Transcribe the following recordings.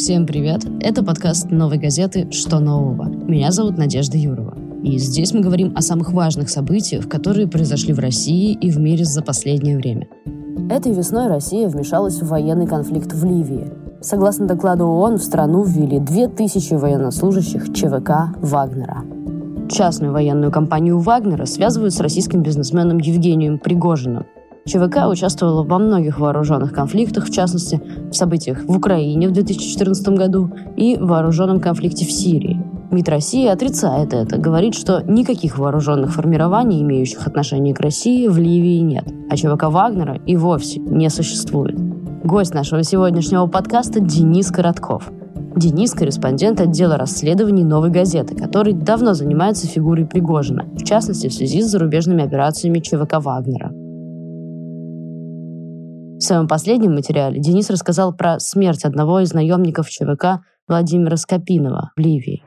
Всем привет! Это подкаст новой газеты «Что нового?». Меня зовут Надежда Юрова. И здесь мы говорим о самых важных событиях, которые произошли в России и в мире за последнее время. Этой весной Россия вмешалась в военный конфликт в Ливии. Согласно докладу ООН, в страну ввели 2000 военнослужащих ЧВК «Вагнера». Частную военную компанию «Вагнера» связывают с российским бизнесменом Евгением Пригожиным. ЧВК участвовала во многих вооруженных конфликтах, в частности, в событиях в Украине в 2014 году и в вооруженном конфликте в Сирии. МИД России отрицает это, говорит, что никаких вооруженных формирований, имеющих отношение к России, в Ливии нет, а ЧВК Вагнера и вовсе не существует. Гость нашего сегодняшнего подкаста Денис Коротков. Денис – корреспондент отдела расследований «Новой газеты», который давно занимается фигурой Пригожина, в частности, в связи с зарубежными операциями ЧВК Вагнера. В своем последнем материале Денис рассказал про смерть одного из наемников ЧВК Владимира Скопинова в Ливии.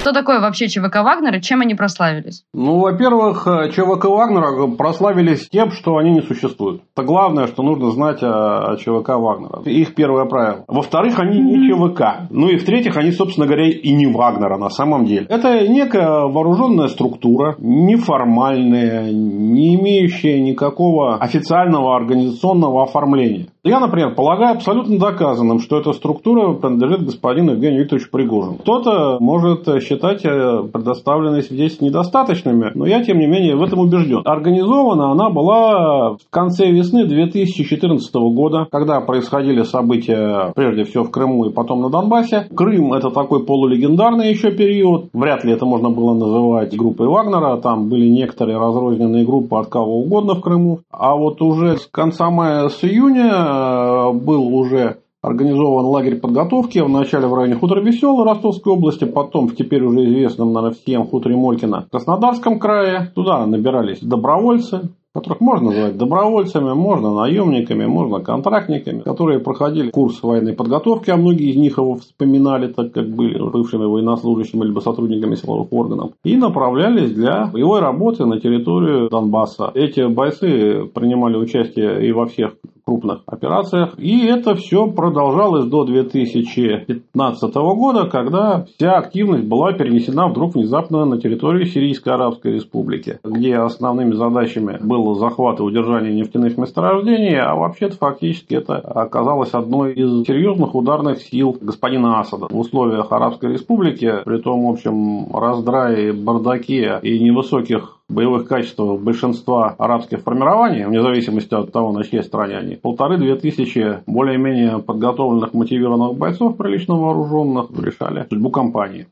Что такое вообще ЧВК Вагнер и чем они прославились? Ну, во-первых, э, ЧВК Вагнера прославились тем, что они не существуют. Это главное, что нужно знать о ЧВК Вагнера. Их первое правило. Во-вторых, они не ЧВК. Ну и в-третьих, они, собственно говоря, и не Вагнера на самом деле. Это некая вооруженная структура, неформальная, не имеющая никакого официального организационного оформления. Я, например, полагаю абсолютно доказанным, что эта структура принадлежит господину Евгению Викторовичу Пригожину. Кто-то может считать э, предоставленные здесь недостаточными, но я, тем не менее, в этом убежден. Организована она была в конце весны 2014 года, когда происходили события, прежде всего, в Крыму и потом на Донбассе. Крым – это такой полулегендарный еще период. Вряд ли это можно было называть группой Вагнера. Там были некоторые разрозненные группы от кого угодно в Крыму. А вот уже с конца мая, с июня был уже организован лагерь подготовки вначале в районе хутора Веселый Ростовской области, потом в теперь уже известном, наверное, всем хуторе Молькина в Краснодарском крае. Туда набирались добровольцы, которых можно называть добровольцами, можно наемниками, можно контрактниками, которые проходили курс военной подготовки, а многие из них его вспоминали, так как были бывшими военнослужащими либо сотрудниками силовых органов, и направлялись для боевой работы на территорию Донбасса. Эти бойцы принимали участие и во всех крупных операциях. И это все продолжалось до 2015 года, когда вся активность была перенесена вдруг внезапно на территорию Сирийской Арабской Республики, где основными задачами был захват и удержание нефтяных месторождений, а вообще-то фактически это оказалось одной из серьезных ударных сил господина Асада в условиях Арабской Республики, при том, в общем, раздрае, бардаке и невысоких боевых качествах большинства арабских формирований, вне зависимости от того, на чьей стороне они, полторы-две тысячи более-менее подготовленных, мотивированных бойцов, прилично вооруженных, решали судьбу компании.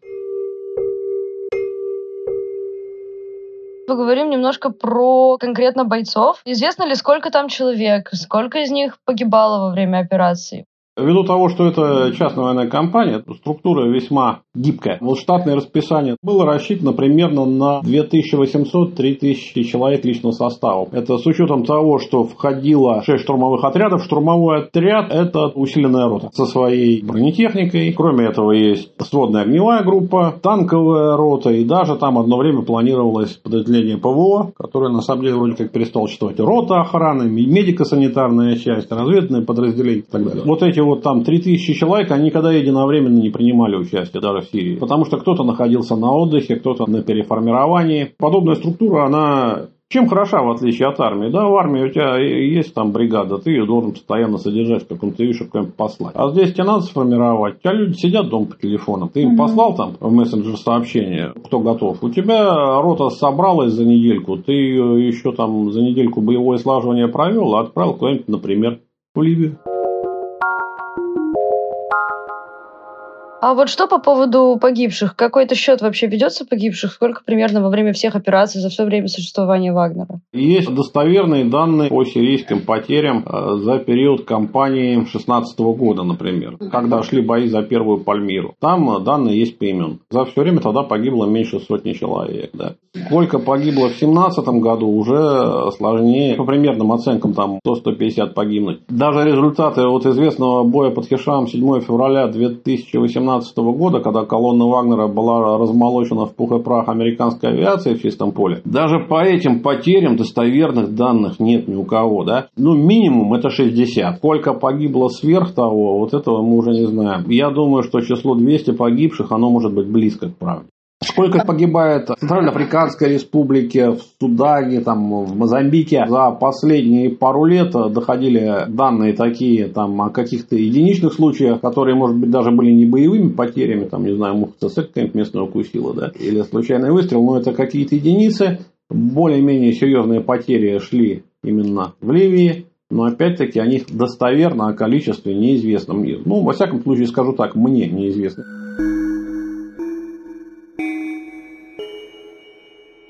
Поговорим немножко про конкретно бойцов. Известно ли, сколько там человек, сколько из них погибало во время операции? Ввиду того, что это частная военная компания, структура весьма гибкая. Вот штатное расписание было рассчитано примерно на 2800-3000 человек личного состава. Это с учетом того, что входило 6 штурмовых отрядов. Штурмовой отряд – это усиленная рота со своей бронетехникой. Кроме этого, есть сводная огневая группа, танковая рота и даже там одно время планировалось подразделение ПВО, которое на самом деле вроде как перестало существовать. Рота охраны, медико-санитарная часть, разведывательное подразделение и так далее. Вот эти вот там 3000 человек, они никогда единовременно не принимали участие даже в Сирии. Потому что кто-то находился на отдыхе, кто-то на переформировании. Подобная структура, она чем хороша, в отличие от армии? Да, в армии у тебя есть там бригада, ты ее должен постоянно содержать в каком-то чтобы куда-нибудь послать. А здесь тебе надо сформировать. У тебя люди сидят дома по телефонам. Ты им угу. послал там в мессенджер сообщение, кто готов. У тебя рота собралась за недельку, ты ее еще там за недельку боевое слаживание провел, а отправил куда-нибудь, например, в Ливию. А вот что по поводу погибших? Какой-то счет вообще ведется погибших? Сколько примерно во время всех операций за все время существования Вагнера? Есть достоверные данные по сирийским потерям э, за период кампании 2016 года, например, когда шли бои за первую Пальмиру. Там э, данные есть по имен. За все время тогда погибло меньше сотни человек. Да. Сколько погибло в 2017 году, уже сложнее. По примерным оценкам, там 100-150 погибнуть. Даже результаты вот известного боя под Хишам 7 февраля 2018 2012 года, когда колонна Вагнера была размолочена в пух и прах американской авиации в чистом поле, даже по этим потерям достоверных данных нет ни у кого. Да? Ну, минимум это 60. Сколько погибло сверх того, вот этого мы уже не знаем. Я думаю, что число 200 погибших, оно может быть близко к правде. Сколько погибает в Центральноафриканской республике, в Судане, там, в Мозамбике. За последние пару лет доходили данные такие там, о каких-то единичных случаях, которые, может быть, даже были не боевыми потерями, там, не знаю, муха ЦСК местная укусила, да, или случайный выстрел, но это какие-то единицы. Более-менее серьезные потери шли именно в Ливии, но опять-таки о них достоверно, о количестве неизвестно мне. Ну, во всяком случае, скажу так, мне неизвестно.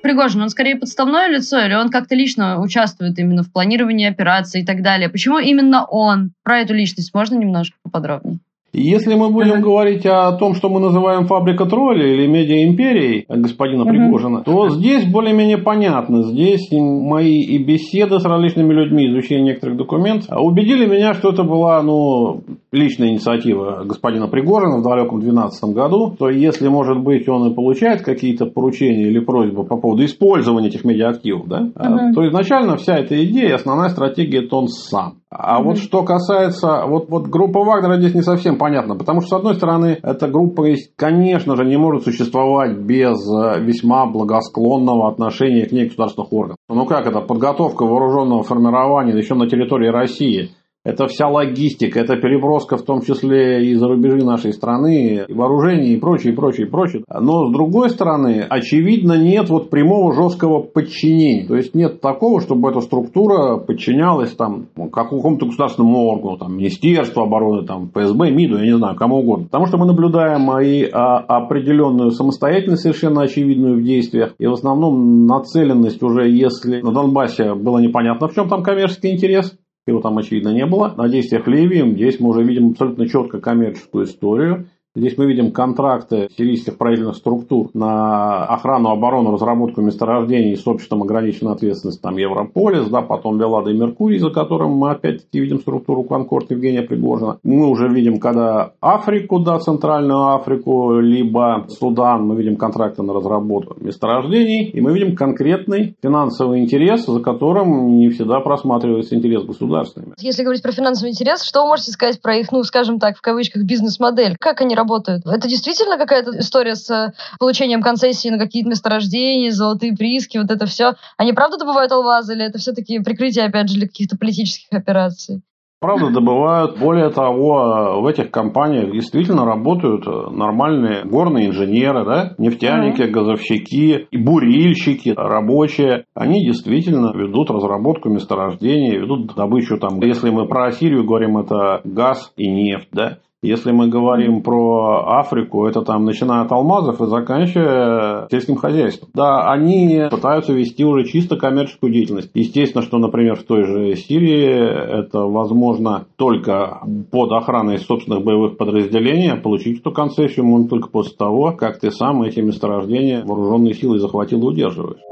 Пригожин, он скорее подставное лицо или он как-то лично участвует именно в планировании операций и так далее? Почему именно он? Про эту личность можно немножко поподробнее? Если мы будем uh-huh. говорить о том, что мы называем фабрика тролля или медиа империей господина uh-huh. Пригожина, то здесь более-менее понятно. Здесь мои и беседы с различными людьми, изучение некоторых документов убедили меня, что это была ну, личная инициатива господина Пригожина в далеком 2012 году. То если, может быть, он и получает какие-то поручения или просьбы по поводу использования этих медиаактивов, да, uh-huh. то изначально вся эта идея, основная стратегия, это он сам. А mm-hmm. вот что касается, вот, вот группа Вагнера здесь не совсем понятно, потому что, с одной стороны, эта группа, конечно же, не может существовать без э, весьма благосклонного отношения к ней государственных органов. Ну как это, подготовка вооруженного формирования еще на территории России – это вся логистика, это переброска в том числе и за рубежи нашей страны, и вооружение, и прочее, и прочее, и прочее. Но с другой стороны, очевидно, нет вот прямого жесткого подчинения. То есть нет такого, чтобы эта структура подчинялась там ну, какому-то государственному органу, там, Министерству обороны, там, ФСБ, МИДу, я не знаю, кому угодно. Потому что мы наблюдаем и а, определенную самостоятельность совершенно очевидную в действиях, и в основном нацеленность уже, если на Донбассе было непонятно, в чем там коммерческий интерес, его там, очевидно, не было. На действиях Ливии здесь мы уже видим абсолютно четко коммерческую историю. Здесь мы видим контракты сирийских правительных структур на охрану, оборону, разработку месторождений с обществом ограниченной ответственности, там Европолис, да, потом Беллада и Меркурий, за которым мы опять-таки видим структуру Конкорд Евгения Пригожина. Мы уже видим, когда Африку, да, Центральную Африку, либо Судан, мы видим контракты на разработку месторождений, и мы видим конкретный финансовый интерес, за которым не всегда просматривается интерес государственный. Если говорить про финансовый интерес, что вы можете сказать про их, ну, скажем так, в кавычках, бизнес-модель? Как они работают. Это действительно какая-то история с э, получением концессии на какие-то месторождения, золотые прииски, вот это все. Они правда добывают алмазы или это все-таки прикрытие, опять же, для каких-то политических операций? Правда, добывают. Более того, в этих компаниях действительно работают нормальные горные инженеры, да? нефтяники, газовщики, и бурильщики, рабочие. Они действительно ведут разработку месторождений, ведут добычу там. Если мы про Сирию говорим, это газ и нефть. Да? Если мы говорим про Африку, это там начиная от алмазов и заканчивая сельским хозяйством. Да, они пытаются вести уже чисто коммерческую деятельность. Естественно, что, например, в той же Сирии это возможно только под охраной собственных боевых подразделений, а получить эту концессию можно только после того, как ты сам эти месторождения вооруженные силы захватил и удерживаешь.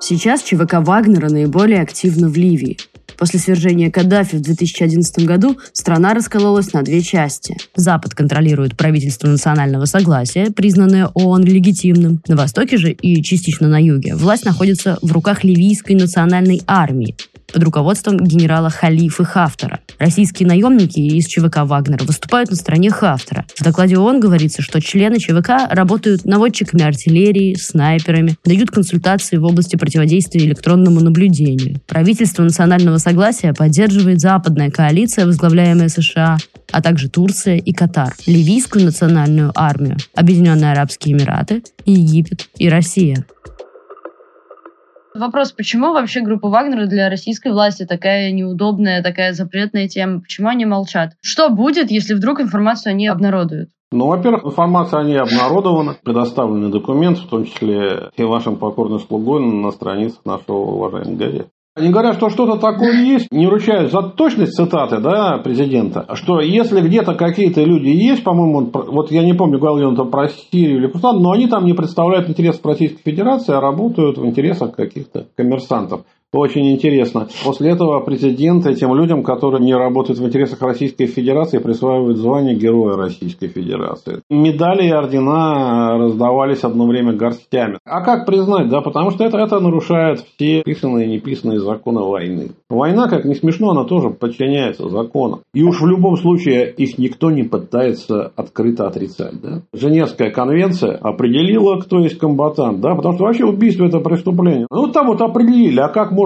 Сейчас ЧВК Вагнера наиболее активна в Ливии. После свержения Каддафи в 2011 году страна раскололась на две части. Запад контролирует правительство национального согласия, признанное ООН легитимным. На востоке же и частично на юге власть находится в руках ливийской национальной армии, под руководством генерала Халифы Хафтара. Российские наемники из ЧВК Вагнера выступают на стороне Хафтара. В докладе ООН говорится, что члены ЧВК работают наводчиками артиллерии, снайперами, дают консультации в области противодействия электронному наблюдению. Правительство национального согласия поддерживает западная коалиция, возглавляемая США, а также Турция и Катар, Ливийскую национальную армию, Объединенные Арабские Эмираты, Египет и Россия. Вопрос, почему вообще группа Вагнера для российской власти такая неудобная, такая запретная тема? Почему они молчат? Что будет, если вдруг информацию они обнародуют? Ну, во-первых, информация о ней обнародована, предоставлены документы, в том числе и вашим покорным слугой на страницах нашего уважаемого газеты. Они говорят, что что-то такое есть, не ручаюсь за точность цитаты да, президента, что если где-то какие-то люди есть, по-моему, вот я не помню, говорил он там про Сирию или Пакистан, но они там не представляют интересов Российской Федерации, а работают в интересах каких-то коммерсантов. Очень интересно. После этого президент этим людям, которые не работают в интересах Российской Федерации, присваивает звание Героя Российской Федерации. Медали и ордена раздавались одно время горстями. А как признать, да, потому что это, это нарушает все писанные и неписанные законы войны. Война, как не смешно, она тоже подчиняется законам. И уж в любом случае их никто не пытается открыто отрицать. Да? Женевская конвенция определила, кто есть комбатант, да, потому что вообще убийство это преступление. Ну, там вот определили, а как можно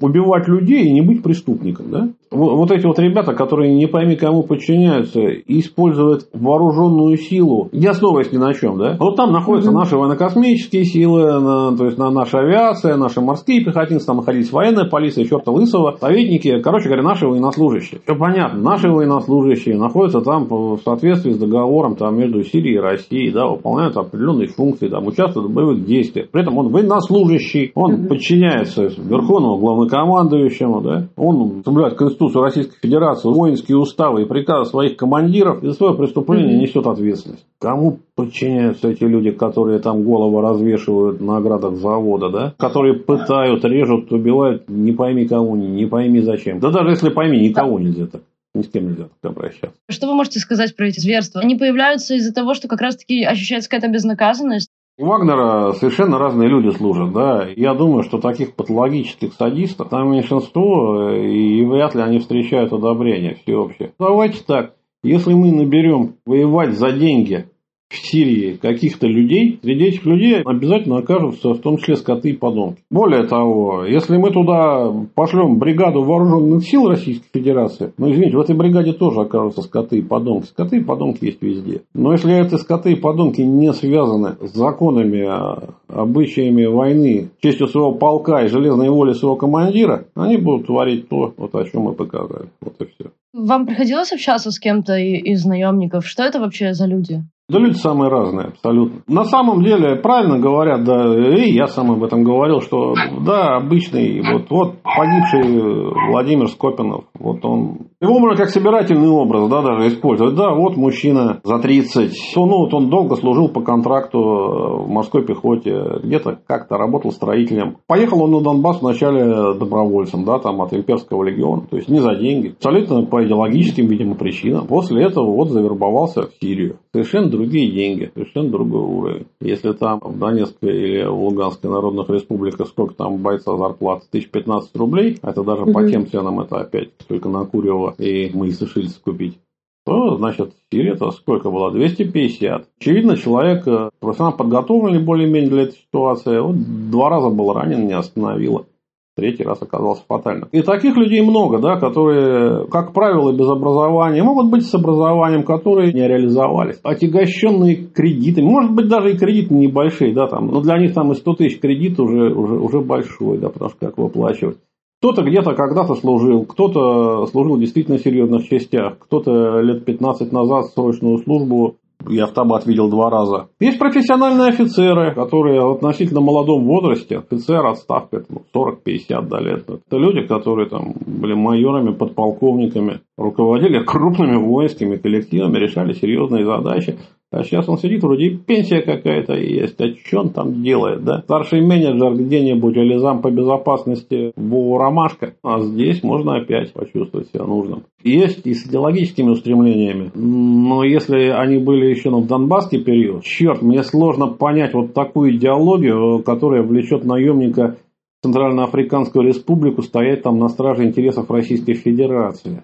убивать людей и не быть преступником, да? Вот, вот эти вот ребята, которые не пойми кому подчиняются используют вооруженную силу, не основываясь ни на чем, да? Вот там находятся mm-hmm. наши военно-космические силы, на, то есть на наша авиация, наши морские пехотинцы, там находились военная полиция, черта лысого, советники, короче говоря, наши военнослужащие. Все понятно, наши военнослужащие находятся там в соответствии с договором там, между Сирией и Россией, да, выполняют определенные функции, там, участвуют в боевых действиях. При этом он военнослужащий, он mm-hmm. подчиняется верховному главнокомандующему, да, он соблюдает Конституцию Российской Федерации, воинские уставы и приказы своих командиров, и за свое преступление несет ответственность. Кому подчиняются эти люди, которые там головы развешивают на оградах завода, да, которые пытают, режут, убивают, не пойми кому, не пойми зачем. Да даже если пойми, никого нельзя так ни с кем нельзя так обращаться. Что вы можете сказать про эти зверства? Они появляются из-за того, что как раз-таки ощущается какая-то безнаказанность? У Вагнера совершенно разные люди служат, да. Я думаю, что таких патологических садистов там меньшинство, и вряд ли они встречают одобрение всеобщее. Давайте так, если мы наберем воевать за деньги в Сирии каких-то людей, среди этих людей обязательно окажутся в том числе скоты и подонки. Более того, если мы туда пошлем бригаду вооруженных сил Российской Федерации, ну извините, в этой бригаде тоже окажутся скоты и подонки. Скоты и подонки есть везде. Но если эти скоты и подонки не связаны с законами, а обычаями войны, честью своего полка и железной волей своего командира, они будут творить то, вот о чем мы показали. Вот и все. Вам приходилось общаться с кем-то из наемников? Что это вообще за люди? Да люди самые разные, абсолютно. На самом деле, правильно говорят, да, и я сам об этом говорил, что, да, обычный, вот, вот погибший Владимир Скопинов, вот он, его можно как собирательный образ, да, даже использовать. Да, вот мужчина за 30, ну, вот он долго служил по контракту в морской пехоте, где-то как-то работал строителем. Поехал он на Донбасс вначале добровольцем, да, там от имперского легиона, то есть не за деньги, абсолютно по идеологическим, видимо, причинам. После этого вот завербовался в Сирию. Совершенно другие деньги, совершенно другой уровень. Если там в Донецкой или в Луганской народных республиках сколько там бойца зарплаты, 1015 рублей, а это даже угу. по тем ценам это опять только на Курева и мы сушильцы купить то, значит, Сирия это сколько было? 250. Очевидно, человек э, профессионально подготовленный более-менее для этой ситуации. Вот два раза был ранен, не остановило третий раз оказался фатальным. И таких людей много, да, которые, как правило, без образования, могут быть с образованием, которые не реализовались, отягощенные кредитами, может быть, даже и кредиты небольшие, да, там, но для них там и 100 тысяч кредит уже, уже, уже большой, да, потому что как выплачивать. Кто-то где-то когда-то служил, кто-то служил в действительно серьезных частях, кто-то лет 15 назад срочную службу я автобат видел два раза. Есть профессиональные офицеры, которые в относительно молодом возрасте, офицер отставка, 40-50 до лет. Это люди, которые там были майорами, подполковниками, руководили крупными воинскими коллективами, решали серьезные задачи. А сейчас он сидит, вроде пенсия какая-то есть. А что он там делает, да? Старший менеджер где-нибудь или зам по безопасности в Ромашка. А здесь можно опять почувствовать себя нужным. Есть и с идеологическими устремлениями. Но если они были еще в Донбасский период, черт, мне сложно понять вот такую идеологию, которая влечет наемника Центральноафриканскую республику стоять там на страже интересов Российской Федерации.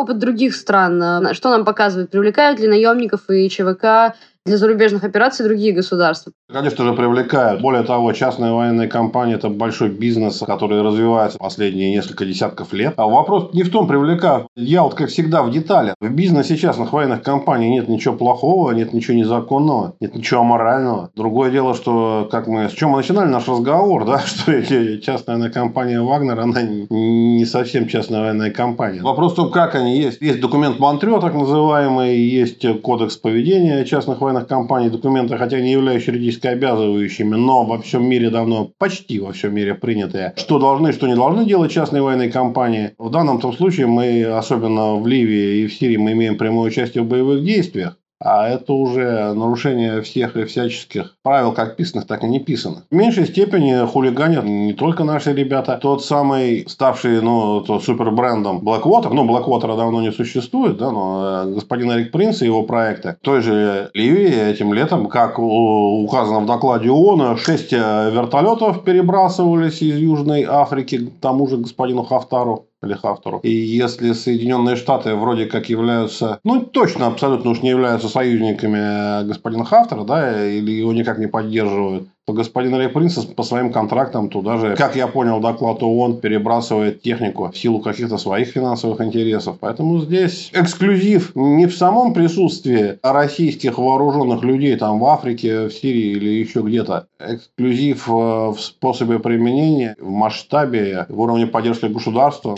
Опыт других стран, э, что нам показывает, привлекают ли наемников и ЧВК для зарубежных операций другие государства? Конечно же, привлекают. Более того, частные военные компании – это большой бизнес, который развивается последние несколько десятков лет. А вопрос не в том, привлекают. Я вот, как всегда, в деталях. В бизнесе частных военных компаний нет ничего плохого, нет ничего незаконного, нет ничего аморального. Другое дело, что, как мы, с чем мы начинали наш разговор, да, что эти частная военная компания «Вагнер», она не совсем частная военная компания. Вопрос в том, как они есть. Есть документ Монтрео, так называемый, есть кодекс поведения частных военных компаний, документы, хотя не являющиеся юридически обязывающими, но во всем мире давно, почти во всем мире принятые, что должны, что не должны делать частные военные компании. В данном том случае мы, особенно в Ливии и в Сирии, мы имеем прямое участие в боевых действиях. А это уже нарушение всех и всяческих правил, как писанных, так и не писанных. В меньшей степени хулиганят не только наши ребята. Тот самый, ставший ну, супербрендом Blackwater, ну, Blackwater давно не существует, да, но э, господин Эрик Принц и его проекты, той же Ливии этим летом, как указано в докладе ООН, шесть э, вертолетов перебрасывались из Южной Африки к тому же господину Хафтару Хафтору. И если Соединенные Штаты вроде как являются, ну, точно абсолютно уж не являются союзниками господина Хафтера, да, или его никак не поддерживают, господин Рэй Принцесс по своим контрактам туда же, как я понял, доклад ООН перебрасывает технику в силу каких-то своих финансовых интересов. Поэтому здесь эксклюзив не в самом присутствии российских вооруженных людей там в Африке, в Сирии или еще где-то. Эксклюзив э, в способе применения, в масштабе, в уровне поддержки государства.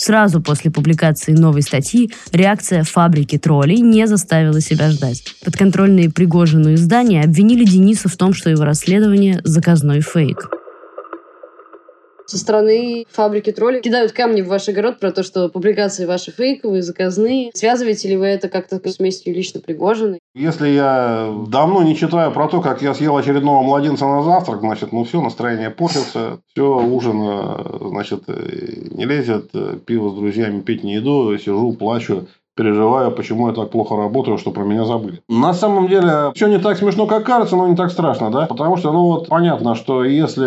Сразу после публикации новой статьи реакция фабрики троллей не заставила себя ждать. Подконтрольные Пригожину издания обвинили Дениса в том, что его расследование – заказной фейк со стороны фабрики троллей кидают камни в ваш огород про то, что публикации ваши фейковые, заказные. Связываете ли вы это как-то с местью лично Пригожиной? Если я давно не читаю про то, как я съел очередного младенца на завтрак, значит, ну все, настроение портится, все, ужин, значит, не лезет, пиво с друзьями пить не иду, сижу, плачу переживаю, почему я так плохо работаю, что про меня забыли. На самом деле, все не так смешно, как кажется, но не так страшно, да? Потому что, ну вот, понятно, что если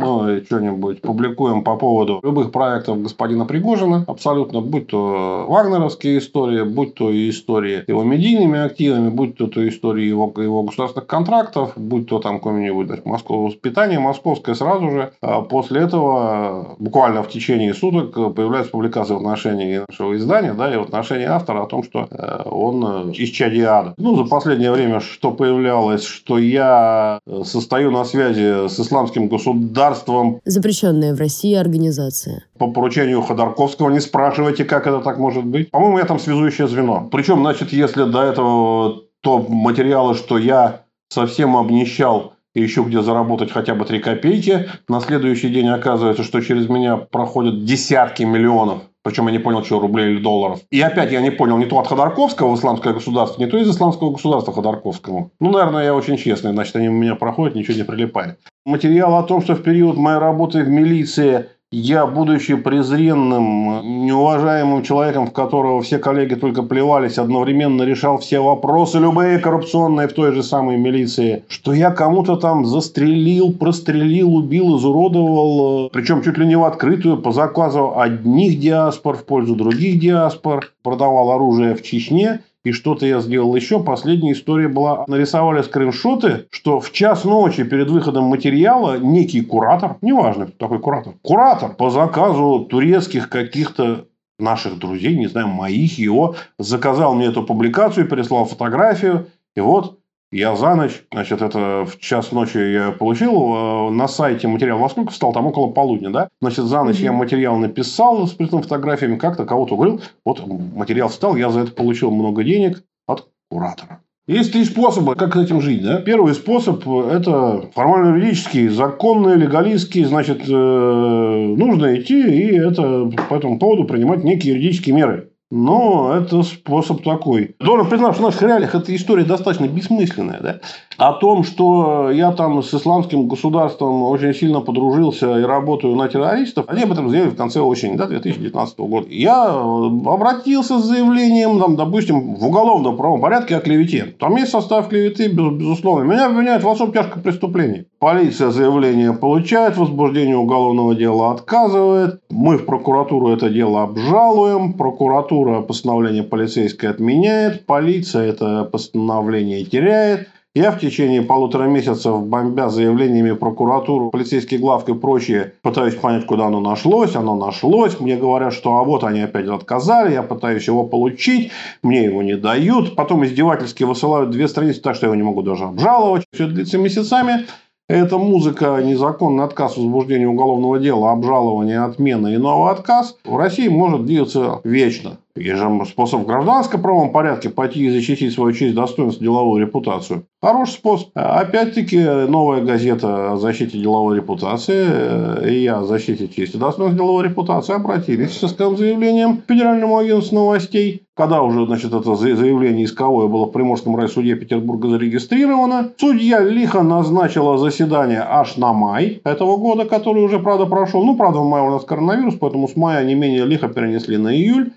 мы что-нибудь публикуем по поводу любых проектов господина Пригожина, абсолютно, будь то вагнеровские истории, будь то и истории его медийными активами, будь то, то истории его, его государственных контрактов, будь то там какое-нибудь московское воспитание, московское сразу же, а после этого буквально в течение суток появляются публикации в отношении нашего издания, да, и в отношении автора о том, что э, он э, из чадиада. Ну, за последнее время что появлялось, что я э, состою на связи с исламским государством. Запрещенная в России организация. По поручению Ходорковского. Не спрашивайте, как это так может быть. По-моему, я там связующее звено. Причем, значит, если до этого то материалы, что я совсем обнищал и еще где заработать хотя бы 3 копейки. На следующий день оказывается, что через меня проходят десятки миллионов причем я не понял, что рублей или долларов. И опять я не понял не то от Ходорковского в исламское государство, не то из исламского государства Ходорковскому. Ну, наверное, я очень честный, значит, они у меня проходят, ничего не прилипает. Материал о том, что в период моей работы в милиции я, будучи презренным, неуважаемым человеком, в которого все коллеги только плевались, одновременно решал все вопросы, любые коррупционные в той же самой милиции, что я кому-то там застрелил, прострелил, убил, изуродовал, причем чуть ли не в открытую, по заказу одних диаспор в пользу других диаспор, продавал оружие в Чечне, и что-то я сделал еще. Последняя история была, нарисовали скриншоты, что в час ночи перед выходом материала некий куратор, неважно, кто такой куратор, куратор по заказу турецких каких-то наших друзей, не знаю, моих, его, заказал мне эту публикацию, переслал фотографию, и вот я за ночь, значит, это в час ночи я получил э, на сайте материал. Во сколько встал? Там около полудня, да? Значит, за ночь mm-hmm. я материал написал с притом фотографиями, как-то кого-то говорил. Вот материал встал, я за это получил много денег от куратора. Есть три способа, как с этим жить. Да? Первый способ – это формально-юридический, законный, легалистский. Значит, э, нужно идти и это по этому поводу принимать некие юридические меры. Но это способ такой. Должен признать, что в наших реалиях эта история достаточно бессмысленная. Да? О том, что я там с исламским государством очень сильно подружился и работаю на террористов, они об этом заявили в конце осени да, 2019 года. Я обратился с заявлением, там, допустим, в уголовном правом порядке о клевете. Там есть состав клеветы, безусловно. Меня обвиняют в особо тяжком преступлении. Полиция заявление получает, возбуждение уголовного дела отказывает. Мы в прокуратуру это дело обжалуем. Прокуратура постановление полицейское отменяет. Полиция это постановление теряет. Я в течение полутора месяцев, бомбя заявлениями прокуратуру, полицейский главк и прочее, пытаюсь понять, куда оно нашлось. Оно нашлось. Мне говорят, что а вот они опять отказали. Я пытаюсь его получить. Мне его не дают. Потом издевательски высылают две страницы, так что я его не могу даже обжаловать. Все длится месяцами. Эта музыка, незаконный отказ возбуждения уголовного дела, обжалование, отмена и новый отказ в России может длиться вечно. Есть же способ в гражданско-правом порядке пойти и защитить свою честь, достоинство, деловую репутацию. Хороший способ. Опять-таки, новая газета о защите деловой репутации и я о защите чести, достоинства, деловой репутации обратились с исковым заявлением к Федеральному агентству новостей. Когда уже, значит, это заявление исковое было в Приморском райсуде Петербурга зарегистрировано, судья лихо назначила заседание аж на май этого года, который уже, правда, прошел. Ну, правда, в мае у нас коронавирус, поэтому с мая не менее лихо перенесли на июль.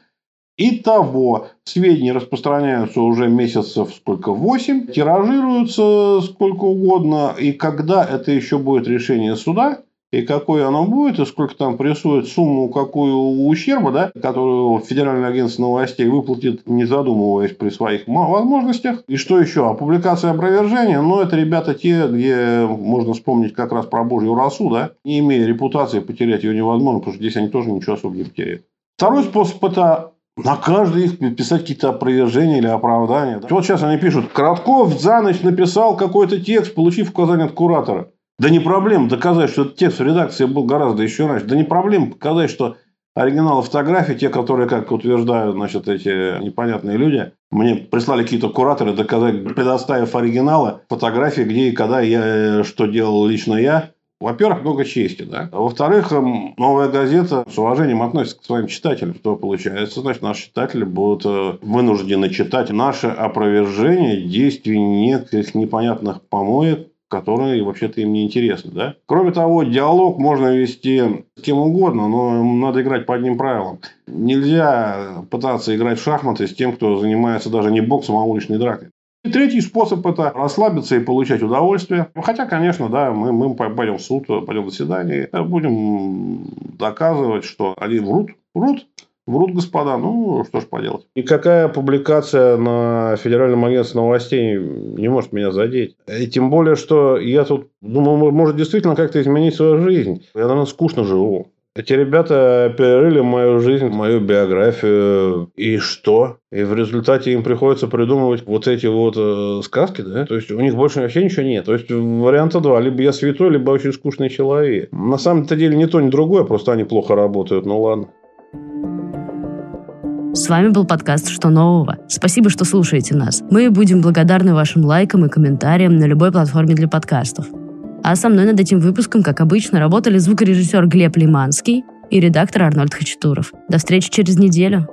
Итого, сведения распространяются уже месяцев сколько, 8, тиражируются сколько угодно, и когда это еще будет решение суда, и какое оно будет, и сколько там прессует сумму, какую ущерба, да, которую Федеральное агентство новостей выплатит, не задумываясь при своих возможностях. И что еще? А публикация опровержения, ну, это ребята те, где можно вспомнить как раз про Божью росу, да, не имея репутации, потерять ее невозможно, потому что здесь они тоже ничего особо не потеряют. Второй способ – это на каждый их писать какие-то опровержения или оправдания. Да? Вот сейчас они пишут, Коротков за ночь написал какой-то текст, получив указание от куратора. Да не проблема доказать, что этот текст в редакции был гораздо еще раньше. Да не проблема показать, что оригиналы фотографий, те, которые, как утверждают значит, эти непонятные люди, мне прислали какие-то кураторы доказать, предоставив оригиналы фотографии, где и когда я, что делал лично я, во-первых, много чести, да. А во-вторых, эм, новая газета с уважением относится к своим читателям. Что получается? Значит, наши читатели будут э, вынуждены читать наше опровержение действий неких непонятных помоек, которые вообще-то им не интересны. Да? Кроме того, диалог можно вести с кем угодно, но надо играть по одним правилам. Нельзя пытаться играть в шахматы с тем, кто занимается даже не боксом, а уличной дракой. И третий способ – это расслабиться и получать удовольствие. Хотя, конечно, да, мы, мы пойдем в суд, пойдем в заседание, будем доказывать, что они врут, врут, Врут, господа, ну что ж поделать. Никакая публикация на Федеральном агентстве новостей не может меня задеть. И тем более, что я тут думаю, может действительно как-то изменить свою жизнь. Я, наверное, скучно живу. Эти ребята перерыли мою жизнь, мою биографию. И что? И в результате им приходится придумывать вот эти вот э, сказки, да? То есть, у них больше вообще ничего нет. То есть, варианта два. Либо я святой, либо очень скучный человек. На самом-то деле, ни то, ни другое. Просто они плохо работают. Ну, ладно. С вами был подкаст «Что нового?». Спасибо, что слушаете нас. Мы будем благодарны вашим лайкам и комментариям на любой платформе для подкастов. А со мной над этим выпуском, как обычно, работали звукорежиссер Глеб Лиманский и редактор Арнольд Хачатуров. До встречи через неделю.